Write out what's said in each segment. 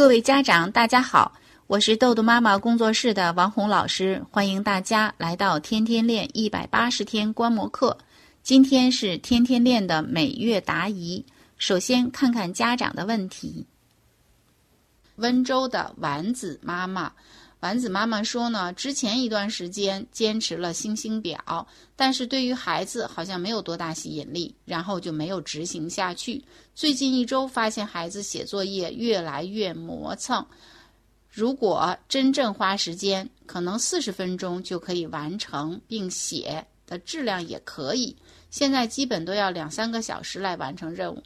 各位家长，大家好，我是豆豆妈妈工作室的王红老师，欢迎大家来到天天练一百八十天观摩课。今天是天天练的每月答疑，首先看看家长的问题。温州的丸子妈妈。丸子妈妈说呢，之前一段时间坚持了星星表，但是对于孩子好像没有多大吸引力，然后就没有执行下去。最近一周发现孩子写作业越来越磨蹭，如果真正花时间，可能四十分钟就可以完成，并写的质量也可以。现在基本都要两三个小时来完成任务，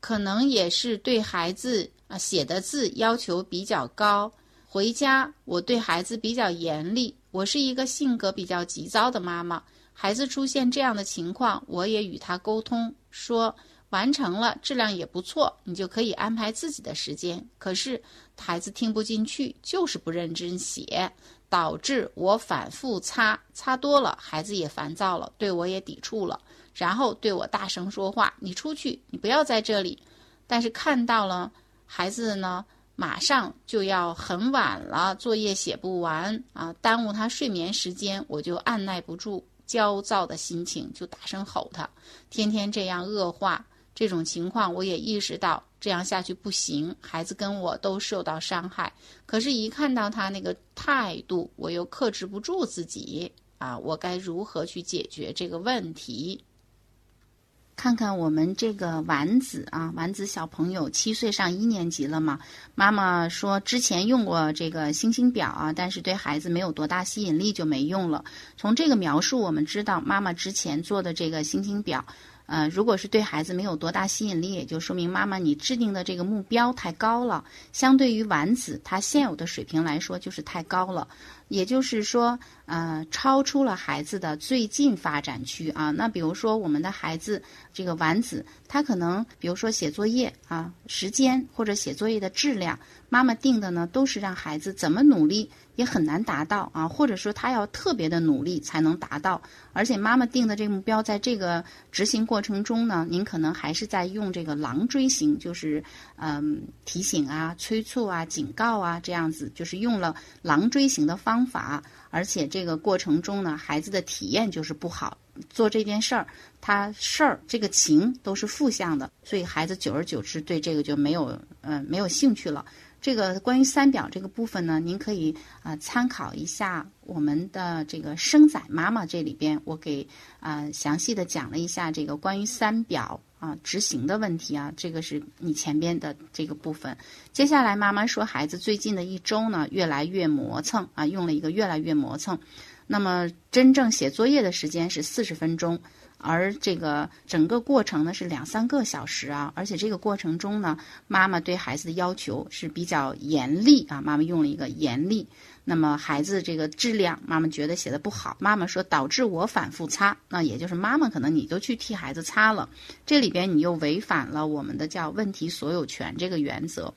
可能也是对孩子啊写的字要求比较高。回家，我对孩子比较严厉。我是一个性格比较急躁的妈妈。孩子出现这样的情况，我也与他沟通，说完成了，质量也不错，你就可以安排自己的时间。可是孩子听不进去，就是不认真写，导致我反复擦，擦多了，孩子也烦躁了，对我也抵触了，然后对我大声说话：“你出去，你不要在这里。”但是看到了孩子呢。马上就要很晚了，作业写不完啊，耽误他睡眠时间，我就按耐不住焦躁的心情，就大声吼他。天天这样恶化，这种情况我也意识到这样下去不行，孩子跟我都受到伤害。可是，一看到他那个态度，我又克制不住自己啊，我该如何去解决这个问题？看看我们这个丸子啊，丸子小朋友七岁上一年级了嘛。妈妈说之前用过这个星星表啊，但是对孩子没有多大吸引力，就没用了。从这个描述我们知道，妈妈之前做的这个星星表。呃，如果是对孩子没有多大吸引力，也就说明妈妈你制定的这个目标太高了，相对于丸子他现有的水平来说就是太高了，也就是说，呃，超出了孩子的最近发展区啊。那比如说我们的孩子这个丸子，他可能比如说写作业啊，时间或者写作业的质量，妈妈定的呢都是让孩子怎么努力。也很难达到啊，或者说他要特别的努力才能达到，而且妈妈定的这个目标，在这个执行过程中呢，您可能还是在用这个狼追型，就是嗯提醒啊、催促啊、警告啊这样子，就是用了狼追型的方法，而且这个过程中呢，孩子的体验就是不好，做这件事儿，他事儿这个情都是负向的，所以孩子久而久之对这个就没有嗯没有兴趣了。这个关于三表这个部分呢，您可以啊参考一下我们的这个生仔妈妈这里边，我给啊详细的讲了一下这个关于三表啊执行的问题啊，这个是你前边的这个部分。接下来妈妈说，孩子最近的一周呢越来越磨蹭啊，用了一个越来越磨蹭，那么真正写作业的时间是四十分钟。而这个整个过程呢是两三个小时啊，而且这个过程中呢，妈妈对孩子的要求是比较严厉啊，妈妈用了一个严厉。那么孩子这个质量，妈妈觉得写的不好，妈妈说导致我反复擦，那也就是妈妈可能你都去替孩子擦了，这里边你又违反了我们的叫问题所有权这个原则。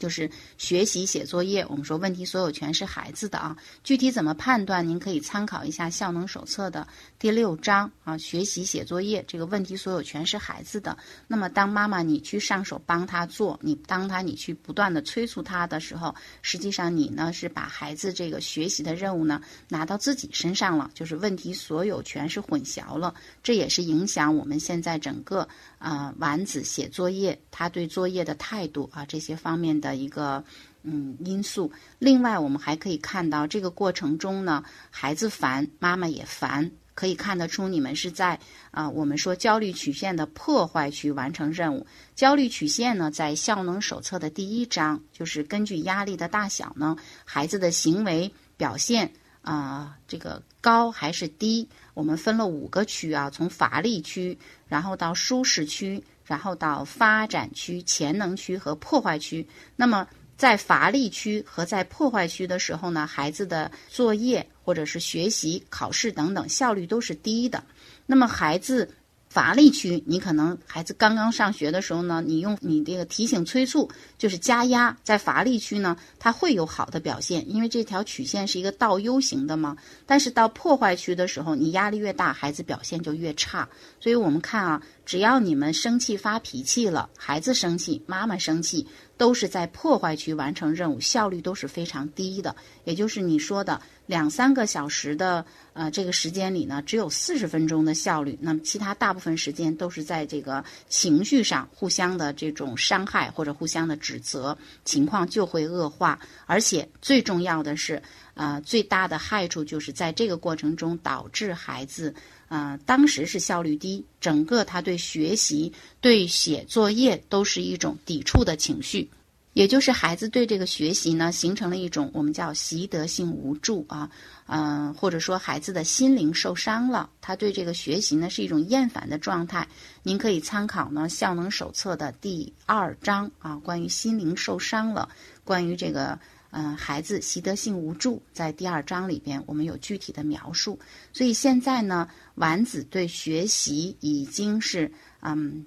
就是学习写作业，我们说问题所有权是孩子的啊。具体怎么判断，您可以参考一下《效能手册》的第六章啊。学习写作业，这个问题所有权是孩子的。那么，当妈妈你去上手帮他做，你当他你去不断的催促他的时候，实际上你呢是把孩子这个学习的任务呢拿到自己身上了，就是问题所有权是混淆了。这也是影响我们现在整个啊丸子写作业，他对作业的态度啊这些方面的。的一个嗯因素，另外我们还可以看到这个过程中呢，孩子烦，妈妈也烦，可以看得出你们是在啊，我们说焦虑曲线的破坏区完成任务。焦虑曲线呢，在效能手册的第一章，就是根据压力的大小呢，孩子的行为表现啊，这个高还是低，我们分了五个区啊，从乏力区，然后到舒适区。然后到发展区、潜能区和破坏区。那么在乏力区和在破坏区的时候呢，孩子的作业或者是学习、考试等等效率都是低的。那么孩子。乏力区，你可能孩子刚刚上学的时候呢，你用你这个提醒催促，就是加压，在乏力区呢，他会有好的表现，因为这条曲线是一个倒 U 型的嘛。但是到破坏区的时候，你压力越大，孩子表现就越差。所以我们看啊，只要你们生气发脾气了，孩子生气，妈妈生气，都是在破坏区完成任务，效率都是非常低的。也就是你说的两三个小时的呃这个时间里呢，只有四十分钟的效率，那么其他大部分时间都是在这个情绪上互相的这种伤害或者互相的指责，情况就会恶化。而且最重要的是，呃，最大的害处就是在这个过程中导致孩子。啊，当时是效率低，整个他对学习、对写作业都是一种抵触的情绪，也就是孩子对这个学习呢，形成了一种我们叫习得性无助啊，嗯，或者说孩子的心灵受伤了，他对这个学习呢是一种厌烦的状态。您可以参考呢《效能手册》的第二章啊，关于心灵受伤了，关于这个。嗯，孩子习得性无助，在第二章里边我们有具体的描述。所以现在呢，丸子对学习已经是嗯，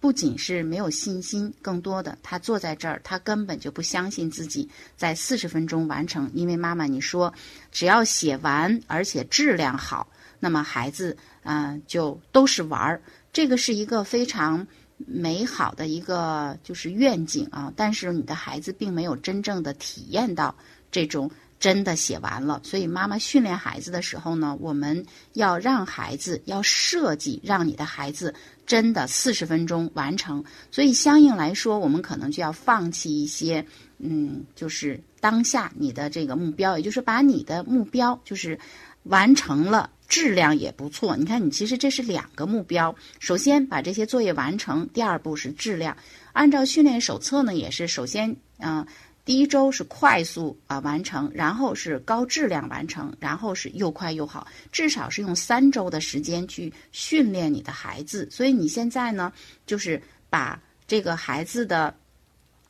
不仅是没有信心，更多的他坐在这儿，他根本就不相信自己在四十分钟完成。因为妈妈你说，只要写完，而且质量好，那么孩子嗯就都是玩儿。这个是一个非常。美好的一个就是愿景啊，但是你的孩子并没有真正的体验到这种真的写完了。所以妈妈训练孩子的时候呢，我们要让孩子要设计让你的孩子真的四十分钟完成。所以相应来说，我们可能就要放弃一些，嗯，就是当下你的这个目标，也就是把你的目标就是完成了。质量也不错，你看，你其实这是两个目标。首先把这些作业完成，第二步是质量。按照训练手册呢，也是首先，嗯，第一周是快速啊完成，然后是高质量完成，然后是又快又好，至少是用三周的时间去训练你的孩子。所以你现在呢，就是把这个孩子的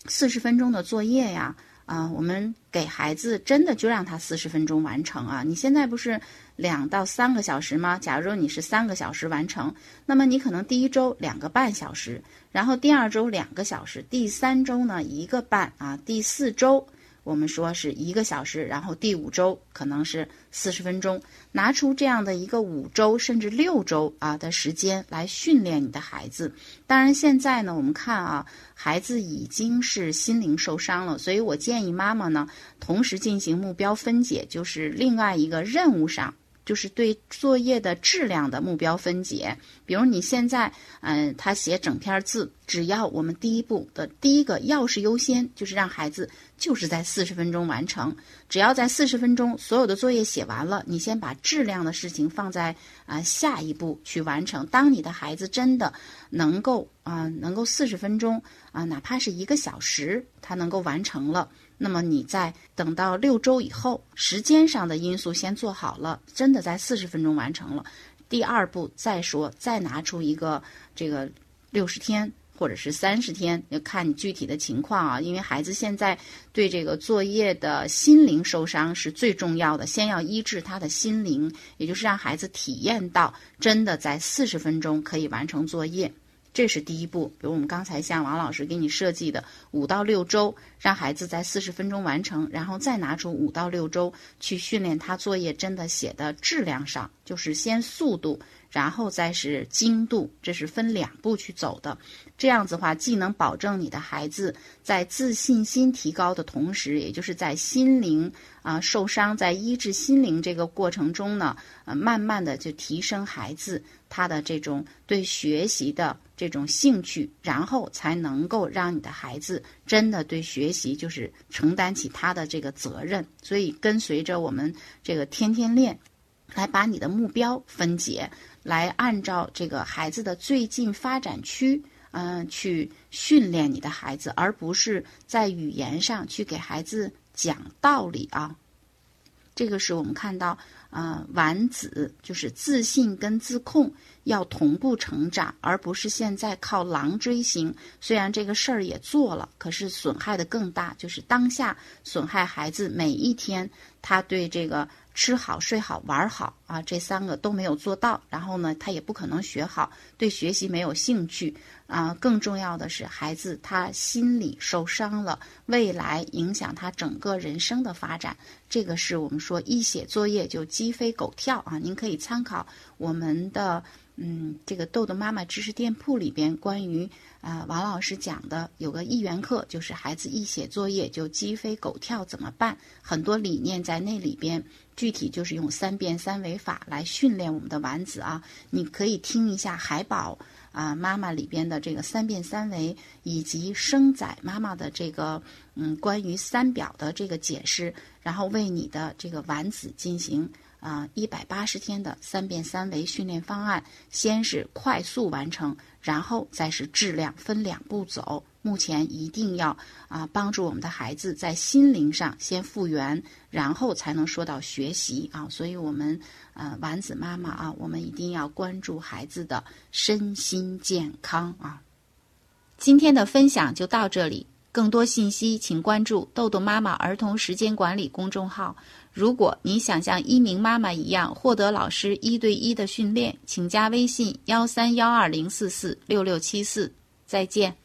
四十分钟的作业呀。啊，我们给孩子真的就让他四十分钟完成啊！你现在不是两到三个小时吗？假如你是三个小时完成，那么你可能第一周两个半小时，然后第二周两个小时，第三周呢一个半啊，第四周。我们说是一个小时，然后第五周可能是四十分钟，拿出这样的一个五周甚至六周啊的时间来训练你的孩子。当然，现在呢，我们看啊，孩子已经是心灵受伤了，所以我建议妈妈呢，同时进行目标分解，就是另外一个任务上。就是对作业的质量的目标分解，比如你现在，嗯，他写整篇字，只要我们第一步的第一个要事优先，就是让孩子就是在四十分钟完成，只要在四十分钟所有的作业写完了，你先把质量的事情放在啊下一步去完成。当你的孩子真的能够啊能够四十分钟啊，哪怕是一个小时，他能够完成了。那么你在等到六周以后，时间上的因素先做好了，真的在四十分钟完成了。第二步再说，再拿出一个这个六十天或者是三十天，要看你具体的情况啊。因为孩子现在对这个作业的心灵受伤是最重要的，先要医治他的心灵，也就是让孩子体验到真的在四十分钟可以完成作业。这是第一步，比如我们刚才像王老师给你设计的五到六周，让孩子在四十分钟完成，然后再拿出五到六周去训练他作业真的写的质量上，就是先速度。然后再是精度，这是分两步去走的。这样子的话，既能保证你的孩子在自信心提高的同时，也就是在心灵啊受伤，在医治心灵这个过程中呢，呃，慢慢的就提升孩子他的这种对学习的这种兴趣，然后才能够让你的孩子真的对学习就是承担起他的这个责任。所以，跟随着我们这个天天练，来把你的目标分解。来按照这个孩子的最近发展区，嗯，去训练你的孩子，而不是在语言上去给孩子讲道理啊。这个是我们看到，啊，丸子就是自信跟自控要同步成长，而不是现在靠狼追星。虽然这个事儿也做了，可是损害的更大，就是当下损害孩子每一天他对这个。吃好、睡好、玩好啊，这三个都没有做到，然后呢，他也不可能学好，对学习没有兴趣啊。更重要的是，孩子他心理受伤了，未来影响他整个人生的发展。这个是我们说一写作业就鸡飞狗跳啊。您可以参考我们的。嗯，这个豆豆妈妈知识店铺里边关于啊王老师讲的有个一元课，就是孩子一写作业就鸡飞狗跳怎么办？很多理念在那里边，具体就是用三变三维法来训练我们的丸子啊。你可以听一下海宝啊妈妈里边的这个三变三维，以及生仔妈妈的这个嗯关于三表的这个解释，然后为你的这个丸子进行。啊，一百八十天的三变三维训练方案，先是快速完成，然后再是质量，分两步走。目前一定要啊，帮助我们的孩子在心灵上先复原，然后才能说到学习啊。所以，我们呃，丸子妈妈啊，我们一定要关注孩子的身心健康啊。今天的分享就到这里，更多信息请关注豆豆妈妈儿童时间管理公众号。如果你想像一鸣妈妈一样获得老师一对一的训练，请加微信幺三幺二零四四六六七四。再见。